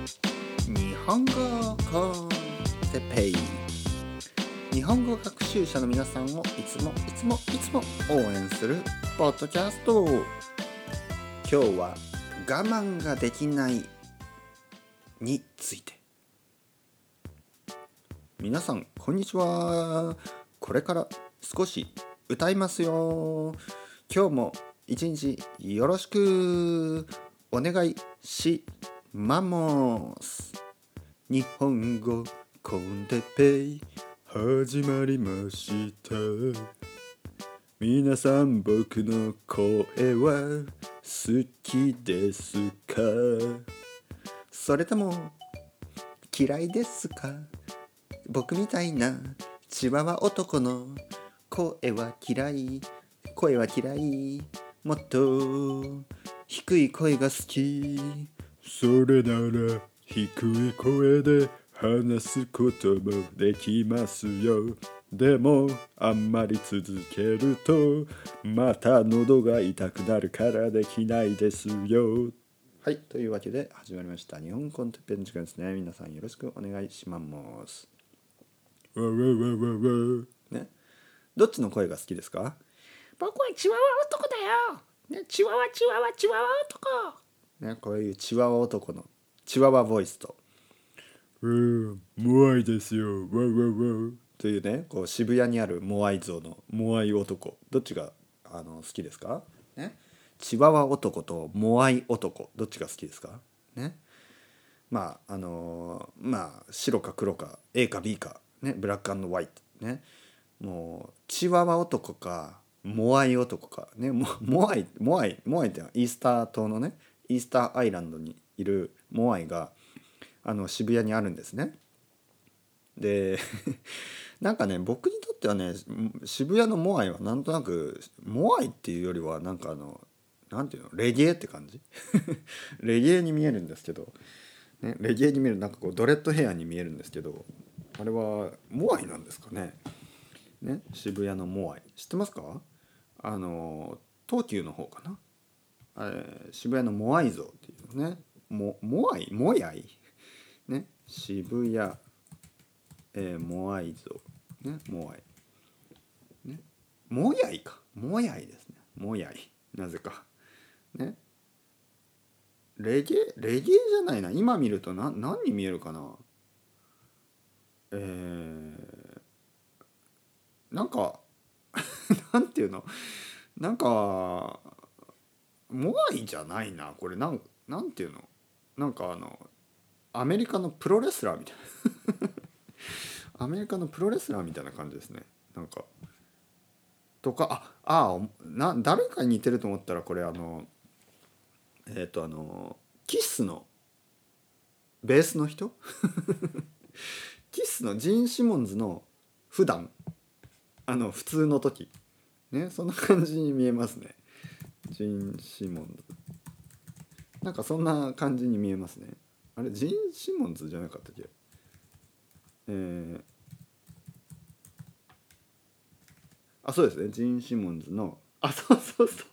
日本語コンテペイ日本語学習者の皆さんをいつもいつもいつも応援するポッドキャスト。今日は我慢ができないについて。皆さんこんにちは。これから少し歌いますよ。今日も一日よろしくお願いしますマモス。日本語コンテペイ始まりました皆さん僕の声は好きですか？それとも嫌いですか？僕みたいなチワワ男の声は嫌い。声は嫌い。もっと低い声が好き。それなら低い声で話すこともできますよ。でもあんまり続けるとまた喉が痛くなるからできないですよ。はいというわけで始まりました。日本コンテッペン時間ですね。皆さんよろしくお願いします。わわわわわ。ね。どっちの声が好きですか？僕はチワワ男だよ。ね、チワワチワワチワワ男。ね、こういうチワワ男のチワワボイスと。うーん、モアイですよ。わわわ。というねこう渋谷にあるモアイ像のモアイ男。どっちがあの好きですか、ね、チワワ男とモアイ男。どっちが好きですか？ね？まああのーまあ白か黒か A か B か、ね、 black white。ね？もうチワワ男かモアイ男か。ね？モモアイモアイモアイってのはイースター島のね Easter Island にいるモアイがあの渋谷にあるんですね。で なんかね僕にとってはね渋谷のモアイはなんとなくモアイっていうよりはなんかあのなんていうのレゲエって感じ？レゲエに見えるんですけど、ね、レゲエに見えるなんかこうドレッドヘアに見えるんですけどあれはモアイなんですかね？ね渋谷のモアイ。知ってますか？あの東急の方かな？えー渋谷のモアイ像っていうね。モモアイ？モヤイ？ね？渋谷、えーモアイ像ね？モアイ。ね？モヤイか。モヤイですね。モヤイ。なぜか。ね？レゲエ？レゲエじゃないな。今見るとな何に見えるかな？えー、なんか なんていうの？なんかモアイじゃないな。これなんなんていうの？なんかあのアメリカのプロレスラーみたいな。アメリカのプロレスラーみたいな感じですね。なんかとかああな誰かに似てると思ったらこれあのえっ、とあのキスのベースの人？キスのジーン・シモンズの普段あの普通の時。ねそんな感じに見えますね。ジン・シモンズ。なんかそんな感じに見えますね。あれジン・シモンズじゃなかったっけ？えー、あそうですね。ジン・シモンズの。あそうそうそう。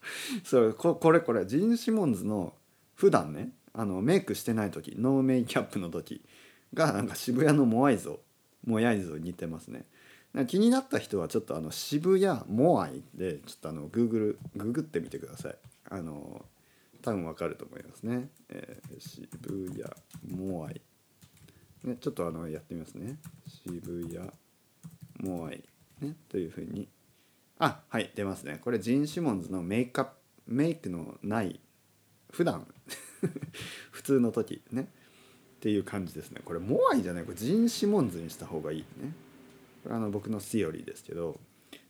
そうここれこれ。ジン・シモンズの普段ねあのメイクしてない時ノーメイキャップの時がなんか渋谷のモアイ像モヤイ像に似てますね。気になった人はちょっとあの渋谷モアイでちょっとあのグーグルググってみてください。あの多分わかると思いますね、えー渋谷モアイ。ねちょっとあのやってみますね。渋谷モアイ。ねというふうに。あはい出ますね。これジン・シモンズのメイクアップメイクのない普段 普通の時ね。っていう感じですね。これモアイじゃない。これジン・シモンズにした方がいいね。これあの僕のセオリーですけど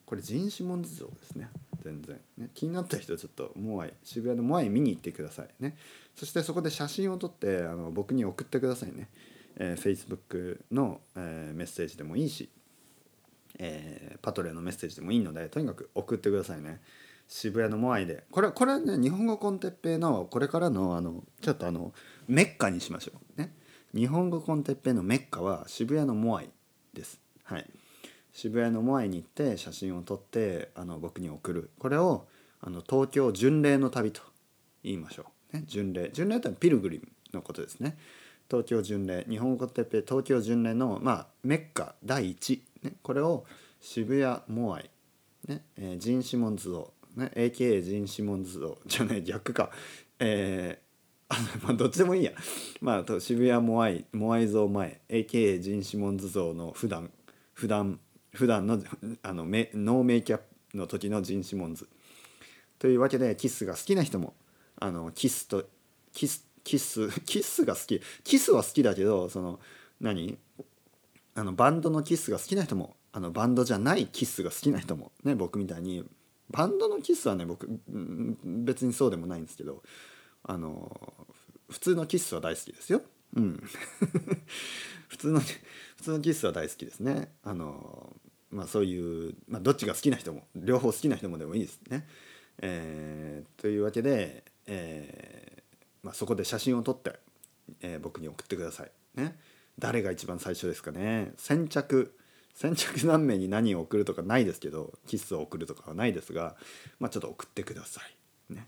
これジーン・シモンズ像ですね。全然。ね気になった人ちょっとモアイ渋谷のモアイ見に行ってください。ね。そしてそこで写真を撮ってあの僕に送ってくださいね、えー、Facebook の、えーメッセージでもいいしえーパトレのメッセージでもいいのでとにかく送ってくださいね。渋谷のモアイで。これこれはね日本語 con テッペイのこれからのあのちょっとあのメッカにしましょう。ね。日本語 con テッペイのメッカは渋谷のモアイです。はい。渋谷のモアイに行って写真を撮ってあの僕に送る。これをあの東京巡礼の旅と言いましょう、ね、巡礼。巡礼ってのはピルグリムのことですね。東京巡礼。日本語コテッペ東京巡礼のまあメッカ第一、ね、これを渋谷モアイ、ねえージン・シモンズ像、ね、AKA ジン・シモンズ像。じゃない逆か。えー あまあどっちでもいいや、まあ、渋谷モアイモアイ像前。AKA ジン・シモンズ像の普段。普段普段のあのメノーメイキャップの時のジン・シモンズというわけでキスが好きな人もあのキスとキスキス キスが好きキスは好きだけどその何？あのバンドのキスが好きな人もあのバンドじゃないキスが好きな人もね僕みたいにバンドのキスはね僕別にそうでもないんですけどあの普通のキスは大好きですよ。うん、普通の普通のキスは大好きですね。あのまあそういう、まあ、どっちが好きな人も両方好きな人もでもいいですね。えーというわけで、えーまあ、そこで写真を撮って、えー僕に送ってください。ね、誰が一番最初ですかね先着先着何名に何を送るとかないですけどキスを送るとかはないですが、まあ、ちょっと送ってください。ね、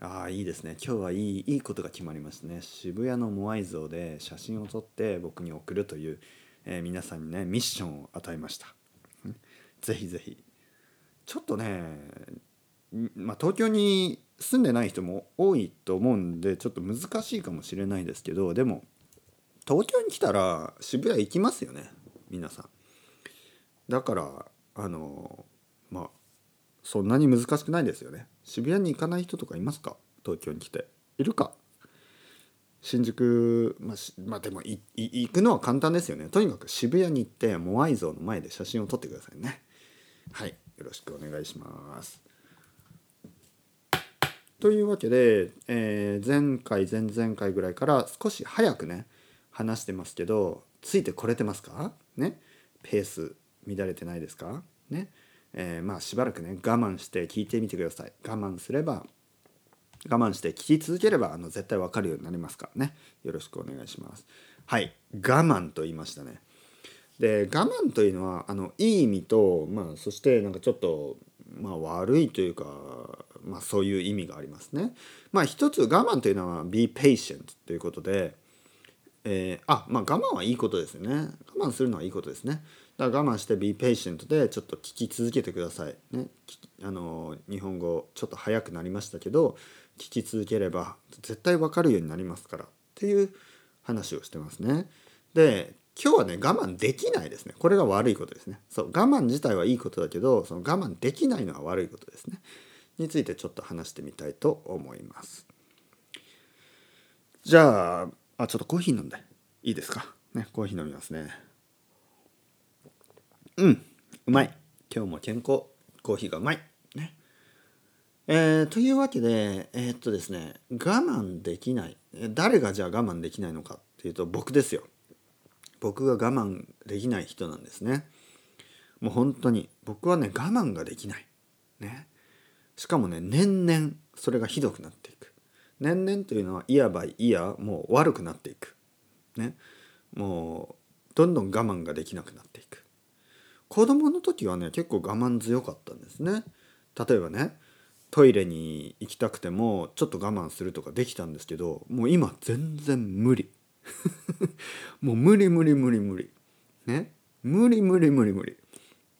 ああいいですね今日はいいいいことが決まりましたね渋谷のモアイ像で写真を撮って僕に送るという、えー皆さんにねミッションを与えました。ぜひぜひちょっとねまあ、東京に住んでない人も多いと思うんでちょっと難しいかもしれないですけどでも東京に来たら渋谷行きますよね皆さん。だからあのまあそんなに難しくないですよね。渋谷に行かない人とかいますか？東京に来て。いるか？新宿、まあ、まあでも行くのは簡単ですよね。とにかく渋谷に行ってモアイ像の前で写真を撮ってくださいね。はいよろしくお願いします。というわけで、えー前回前々回ぐらいから少し早くね話してますけどついてこれてますか？ね？ペース乱れてないですか？ね？えーまあしばらくね我慢して聞いてみてください。我慢すれば我慢して聞き続ければあの絶対わかるようになりますからね。よろしくお願いします。はい我慢と言いましたね。で我慢というのはあのいい意味と、まあ、そしてなんかちょっと、まあ、悪いというか、まあ、そういう意味がありますね。まあ一つ我慢というのは be patient ということで、えーあまあ我慢はいいことですよね。我慢するのはいいことですね。だから我慢して be patient でちょっと聞き続けてください。ね、あの日本語ちょっと早くなりましたけど聞き続ければ絶対わかるようになりますからっていう話をしてますね。で今日はね我慢できないですね。これが悪いことですね。そう我慢自体はいいことだけどその我慢できないのは悪いことですね。についてちょっと話してみたいと思います。じゃああちょっとコーヒー飲んで。いいですか？ねコーヒー飲みますね。うんうまい。今日も健康。コーヒーがうまい。ね。えーというわけでえーっとですね我慢できない。誰がじゃあ我慢できないのかっていうと僕ですよ。僕が我慢できない人なんですね。もう本当に僕はね我慢ができない。ね。しかもね年々それがひどくなっていく。年々というのはいわばいやもう悪くなっていく。ね。もうどんどん我慢ができなくなっていく。子供の時はね結構我慢強かったんですね。例えばねトイレに行きたくてもちょっと我慢するとかできたんですけどもう今全然無理。もう無理無理無理無理。ね？無理無理無理無理。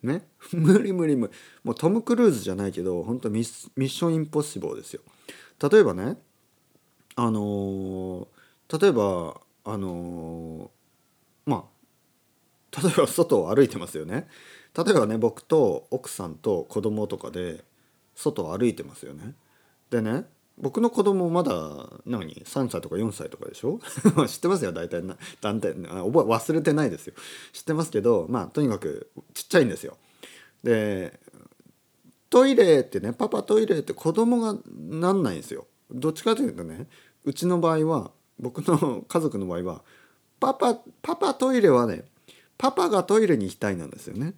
ね？無理無理無理。もうトム・クルーズじゃないけど本当ミスミッション・インポッシブルですよ。例えばねあのー例えばあのーまあ例えば外を歩いてますよね。例えばね僕と奥さんと子供とかで外を歩いてますよね。でね僕の子供まだ何？3歳とか4歳とかでしょ？知ってますよ。大体な団体あ覚え忘れてないですよ。知ってますけどまあとにかくちっちゃいんですよ。でトイレってねパパトイレって子供がなんないんですよ。どっちかというとねうちの場合は僕の 家族の場合はパパパパトイレはねパパがトイレに行きたいなんですよね。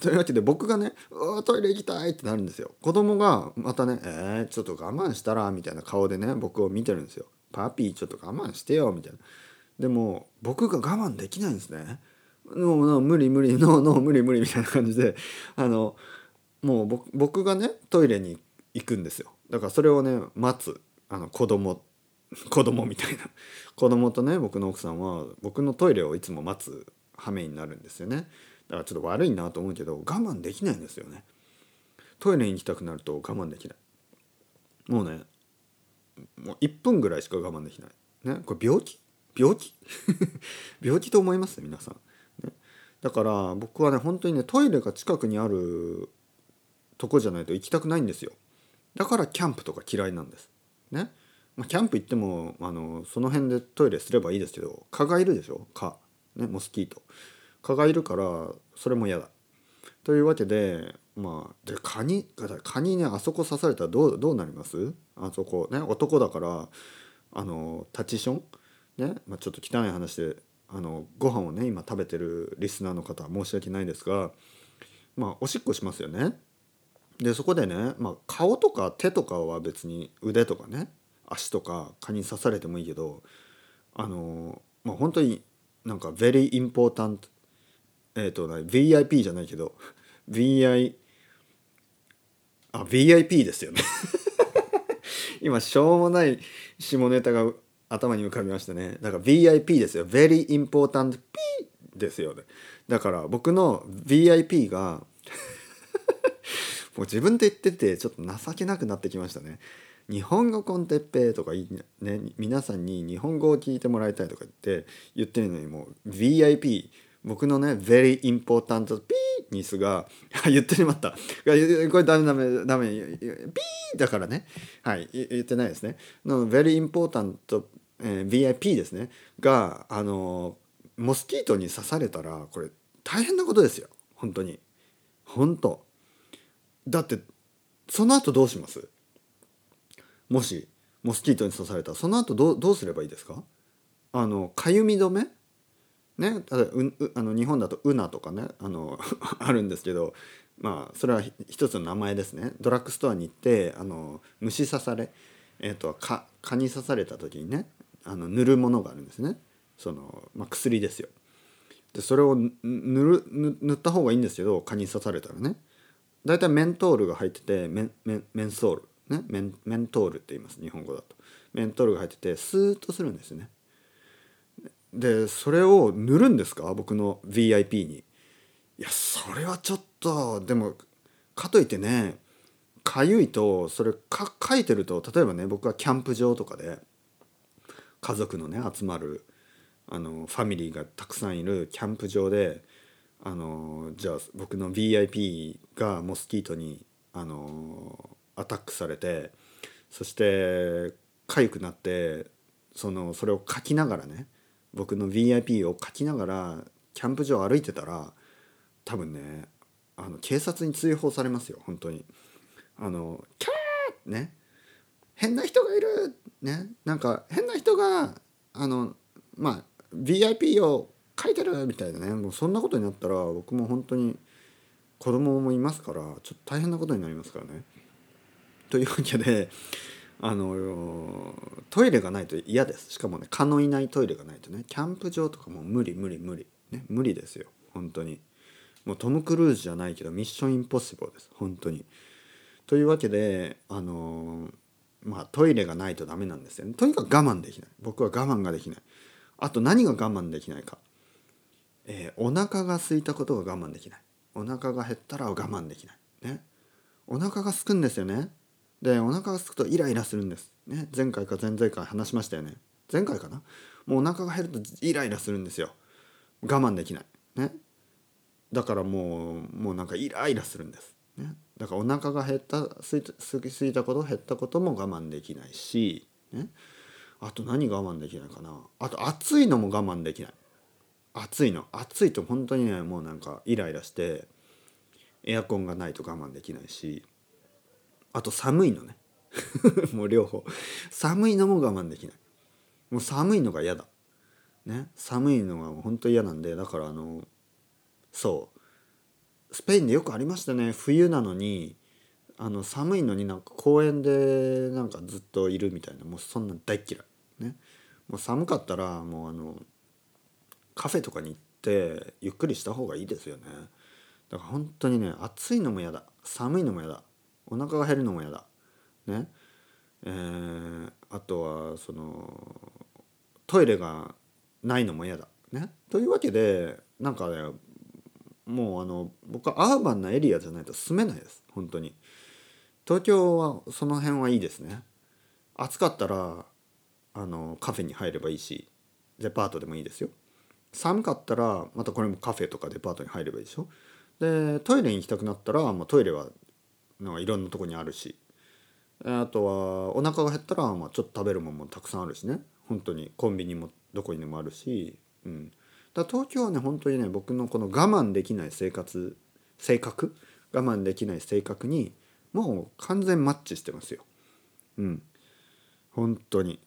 というわけで僕がね「うわトイレ行きたい」ってなるんですよ。子供がまたね「えー、ちょっと我慢したら」みたいな顔でね僕を見てるんですよ「パピーちょっと我慢してよ」みたいな。でも僕が我慢できないんですねもうもう無理無理 ノーノー無理無理みたいな感じで。あのもう僕がねトイレに行くんですよ。だからそれをね待つ。あの子供 子供みたいな。子供とね僕の奥さんは僕のトイレをいつも待つ羽目になるんですよね。ちょっと悪いなと思うけど我慢できないんですよね。トイレに行きたくなると我慢できない。もうねもう1分ぐらいしか我慢できない。ねこれ病気？病気？病気と思います？皆さん、ね、だから僕はね本当にねトイレが近くにあるとこじゃないと行きたくないんですよ。だからキャンプとか嫌いなんです。ね。まあ、キャンプ行ってもあのその辺でトイレすればいいですけど蚊がいるでしょ？蚊。ねモスキート。蚊がいるからそれも嫌だ。というわけでまあで蚊に蚊にねあそこ刺されたらどうどうなります？あそこね男だからあのタチション？ね、まあ、ちょっと汚い話であのご飯をね今食べてるリスナーの方は申し訳ないですがまあおしっこしますよね。でそこでね、まあ、顔とか手とかは別に腕とかね足とか蚊に刺されてもいいけどあのまあ本当になんか very important えっ、と VIP じゃないけど VI あ VIP ですよね。今しょうもない下ネタが頭に浮かびましたね。だから VIP ですよ。Very important P ですよね。だから僕の VIP が もう自分で言っててちょっと情けなくなってきましたね。日本語コンテッペとかね皆さんに日本語を聞いてもらいたいとか言って言ってるのにもう VIP 僕のね very important ピーニスが 言ってしまった。これダメダメダメピーだからね。はい言ってないですね。の very important、えー、VIP ですね。があのモスキートに刺されたらこれ大変なことですよ。本当に。本当。だってその後どうします？もしモスキートに刺されたらその後どうどうすればいいですか？あのかゆみ止め？ね例えばうあの日本だとウナとかねあの あるんですけどまあそれは一つの名前ですね。ドラッグストアに行ってあの虫刺され、えーと、蚊蚊に刺された時にねあの塗るものがあるんですね。その、まあ、薬ですよ。でそれを塗る塗った方がいいんですけど蚊に刺されたらね。大体メントールが入っててメンメンメンソールね、メンメントールって言います日本語だと。メントールが入っててスーッとするんですね。でそれを塗るんですか？僕の VIP に。いやそれはちょっとでもかといってねかゆいとそれか書いてると例えばね僕はキャンプ場とかで家族のね集まるあのファミリーがたくさんいるキャンプ場であのじゃあ僕の VIP がモスキートにあのアタックされてそして痒くなってそのそれを書きながらね僕の VIP を書きながらキャンプ場歩いてたら多分ねあの警察に通報されますよ本当に。あのキャーね変な人がいるねなんか変な人があのまあ VIP を書いてるみたいなねもうそんなことになったら僕も本当に子供もいますからちょっと大変なことになりますからね。というわけであのトイレがないと嫌です。しかもね蚊のいないトイレがないとねキャンプ場とかも無理無理無理。ね無理ですよ。本当に。もうトム・クルーズじゃないけどミッションインポッシブルです。本当に。というわけであのまあトイレがないとダメなんですよね。とにかく我慢できない。僕は我慢ができない。あと何が我慢できないか、えー、お腹が空いたことが我慢できない。お腹が減ったら我慢できない。ね。お腹が空くんですよね。でお腹が空くとイライラするんです、ね、前回か前々回話しましたよね。前回かな？もうお腹が減るとイライラするんですよ。我慢できない。ね。だからもうもうなんかイライラするんです、ね、だからお腹が減ったすいたすいたこと減ったことも我慢できないし、ね、あと何我慢できないかな。あと暑いのも我慢できない。暑いの。暑いと本当にねもうなんかイライラしてエアコンがないと我慢できないし。あと寒いのね。もう両方。寒いのも我慢できない。もう寒いのが嫌だ。ね？寒いのが本当嫌なんでだからあのそう。スペインでよくありましたね。冬なのにあの寒いのになんか公園でなんかずっといるみたいな。もうそんな大っ嫌い。ね？もう寒かったらもうあのカフェとかに行ってゆっくりした方がいいですよね。だから本当にね暑いのも嫌だ。寒いのも嫌だ。お腹が減るのも嫌だ。ね。えー、あとはそのトイレがないのも嫌だ。ね、というわけでなんかねもうあの僕はアーバンなエリアじゃないと住めないです。本当に。東京はその辺はいいですね。暑かったらあのカフェに入ればいいしデパートでもいいですよ。寒かったらまたこれもカフェとかデパートに入ればいいでしょ。でトイレに行きたくなったら、まあ、トイレはなんかいろんなとこにあるし。あとはお腹が減ったら、まあ、ちょっと食べるものもたくさんあるしね。本当にコンビニもどこにでもあるし、うん、だ東京はね本当にね僕のこの我慢できない生活性格我慢できない性格にもう完全マッチしてますよ。うん。本当に。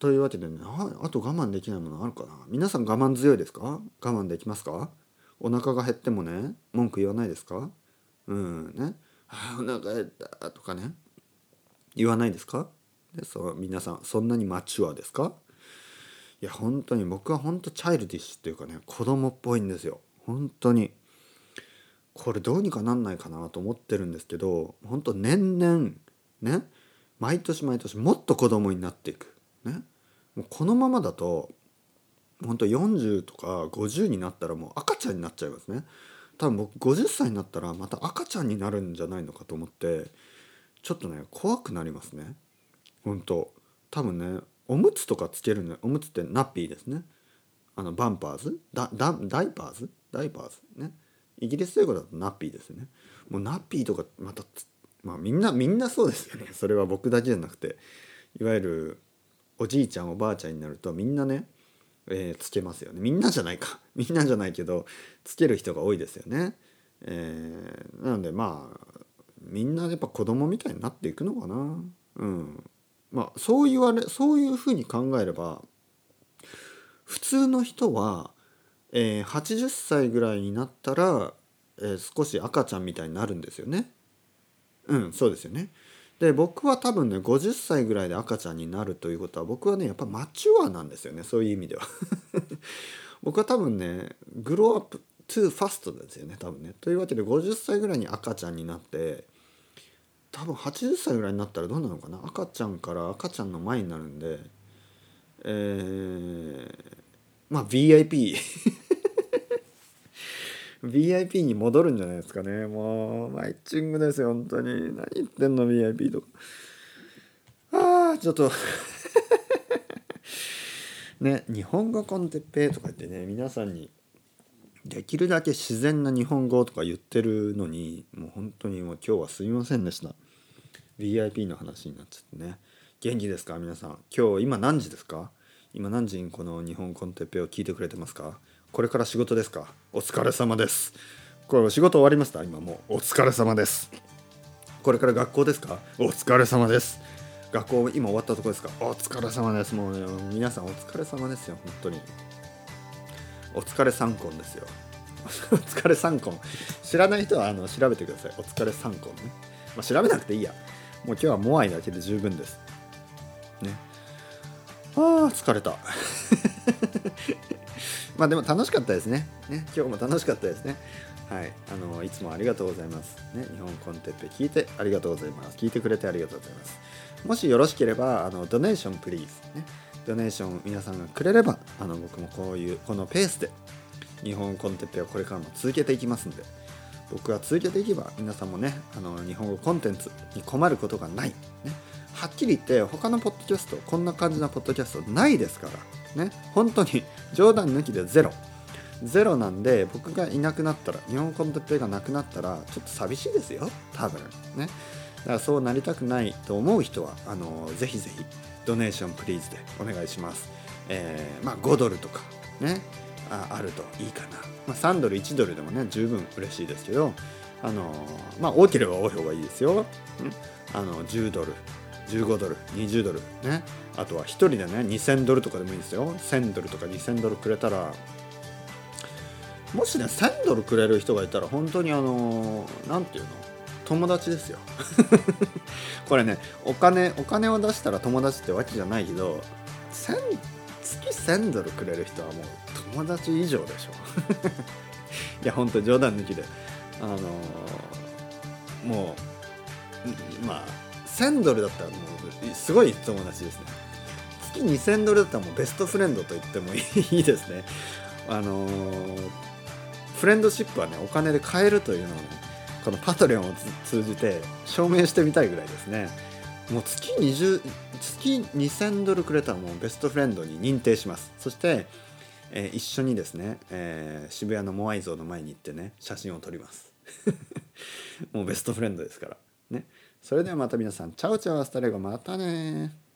というわけでねああと我慢できないものあるかな。皆さん我慢強いですか？我慢できますか？お腹が減ってもね文句言わないですか？うんね。あお腹減ったとかね言わないですか？でそ皆さんそんなにマチュアですか？いや本当に僕は本当チャイルディッシュっていうかね子供っぽいんですよ。本当に。これどうにかなんないかなと思ってるんですけど本当年々ね毎年毎年もっと子供になっていく。ね。もうこのままだと本当40とか50になったらもう赤ちゃんになっちゃいますね。多分僕50歳になったらまた赤ちゃんになるんじゃないのかと思ってちょっとね怖くなりますね。本当。多分ねおむつとかつけるのおむつって nappy ですね。あのパンパース？ダダ diapers？diapers？ね。イギリス英語だと nappy ですよね。もう nappy とかまたまあみんなみんなそうですよね。それは僕だけじゃなくて。いわゆるおじいちゃんおばあちゃんになるとみんなね、えーつけますよね。みんなじゃないか。みんなじゃないけどつける人が多いですよね、えーなのでまあみんなやっぱ子供みたいになっていくのかな。うん。まあそう言われそういうふうに考えれば普通の人は、えー80歳ぐらいになったら、えー少し赤ちゃんみたいになるんですよね。うんそうですよね。で僕は多分ね50歳ぐらいで赤ちゃんになるということは僕はねやっぱマチュアなんですよねそういう意味では。僕は多分ねグローアップトゥーファストですよね多分ね。というわけで50歳ぐらいに赤ちゃんになって多分80歳ぐらいになったらどうなのかな？赤ちゃんから赤ちゃんの前になるんでえー、まあ VIP VIP に戻るんじゃないですかね。もうマイチングですよ本当に。何言ってんの VIP と。かああちょっと。ね日本語コンテッペとか言ってね皆さんにできるだけ自然な日本語とか言ってるのにもう本当にもう今日はすみませんでした。VIP の話になっちゃってね。元気ですか皆さん。今日今何時ですか？今何時にこの日本コンテッペを聞いてくれてますか？これから仕事ですか？お疲れ様です。これ仕事終わりました？今もうお疲れ様です。これから学校ですか？お疲れ様です。学校今終わったところですか？お疲れ様です。もうね皆さんお疲れ様ですよ。本当に。お疲れ三婚ですよ。お疲れ三婚知らない人はあの調べてください。お疲れ三婚ね、まあ、調べなくていいや。もう今日はモアイだけで十分です。ね。あー疲れた。まあでも楽しかったですね。ね今日も楽しかったですね。はい。あのいつもありがとうございます。ね日本コンテッペ聞いてありがとうございます。聞いてくれてありがとうございます。もしよろしければあのドネーションプリーズね。ドネーション皆さんがくれればあの僕もこういうこのペースで日本コンテッペをこれからも続けていきますんで。僕が続けていけば皆さんもねあの日本語コンテンツに困ることがない、ね、はっきり言って他のポッドキャストこんな感じのポッドキャストないですから。ね本当に 冗談抜きでゼロ。ゼロなんで僕がいなくなったら日本コンテッペがなくなったらちょっと寂しいですよ。多分。ね。だからそうなりたくないと思う人はあのぜひぜひドネーションプリーズでお願いします、えーまあ5ドルとかねああるといいかな、まあ、3ドル1ドルでもね十分嬉しいですけどあのまあ多ければ多い方がいいですよ、あの10ドル。15ドル20ドル。ね。あとは1人でね2000ドルとかでもいいですよ。1000ドルとか2000ドルくれたら。もしね1000ドルくれる人がいたら本当にあのなんていうの？友達ですよ。これねお金お金を出したら友達ってわけじゃないけど1000月1000ドルくれる人はもう友達以上でしょ。いや本当冗談抜きで。あのもうまあ1000ドルだったらもうすごい友達ですね。月2000ドルだったらもうベストフレンドと言ってもいいですね。あのーフレンドシップはねお金で買えるというのをねこのパトレオンを通じて証明してみたいぐらいですね。もう月20月2000ドルくれたらもうベストフレンドに認定します。そして、えー一緒にですね、えー渋谷のモアイ像の前に行ってね写真を撮ります。もうベストフレンドですから。ね。それではまた皆さん。 ciao ciao hasta luego またね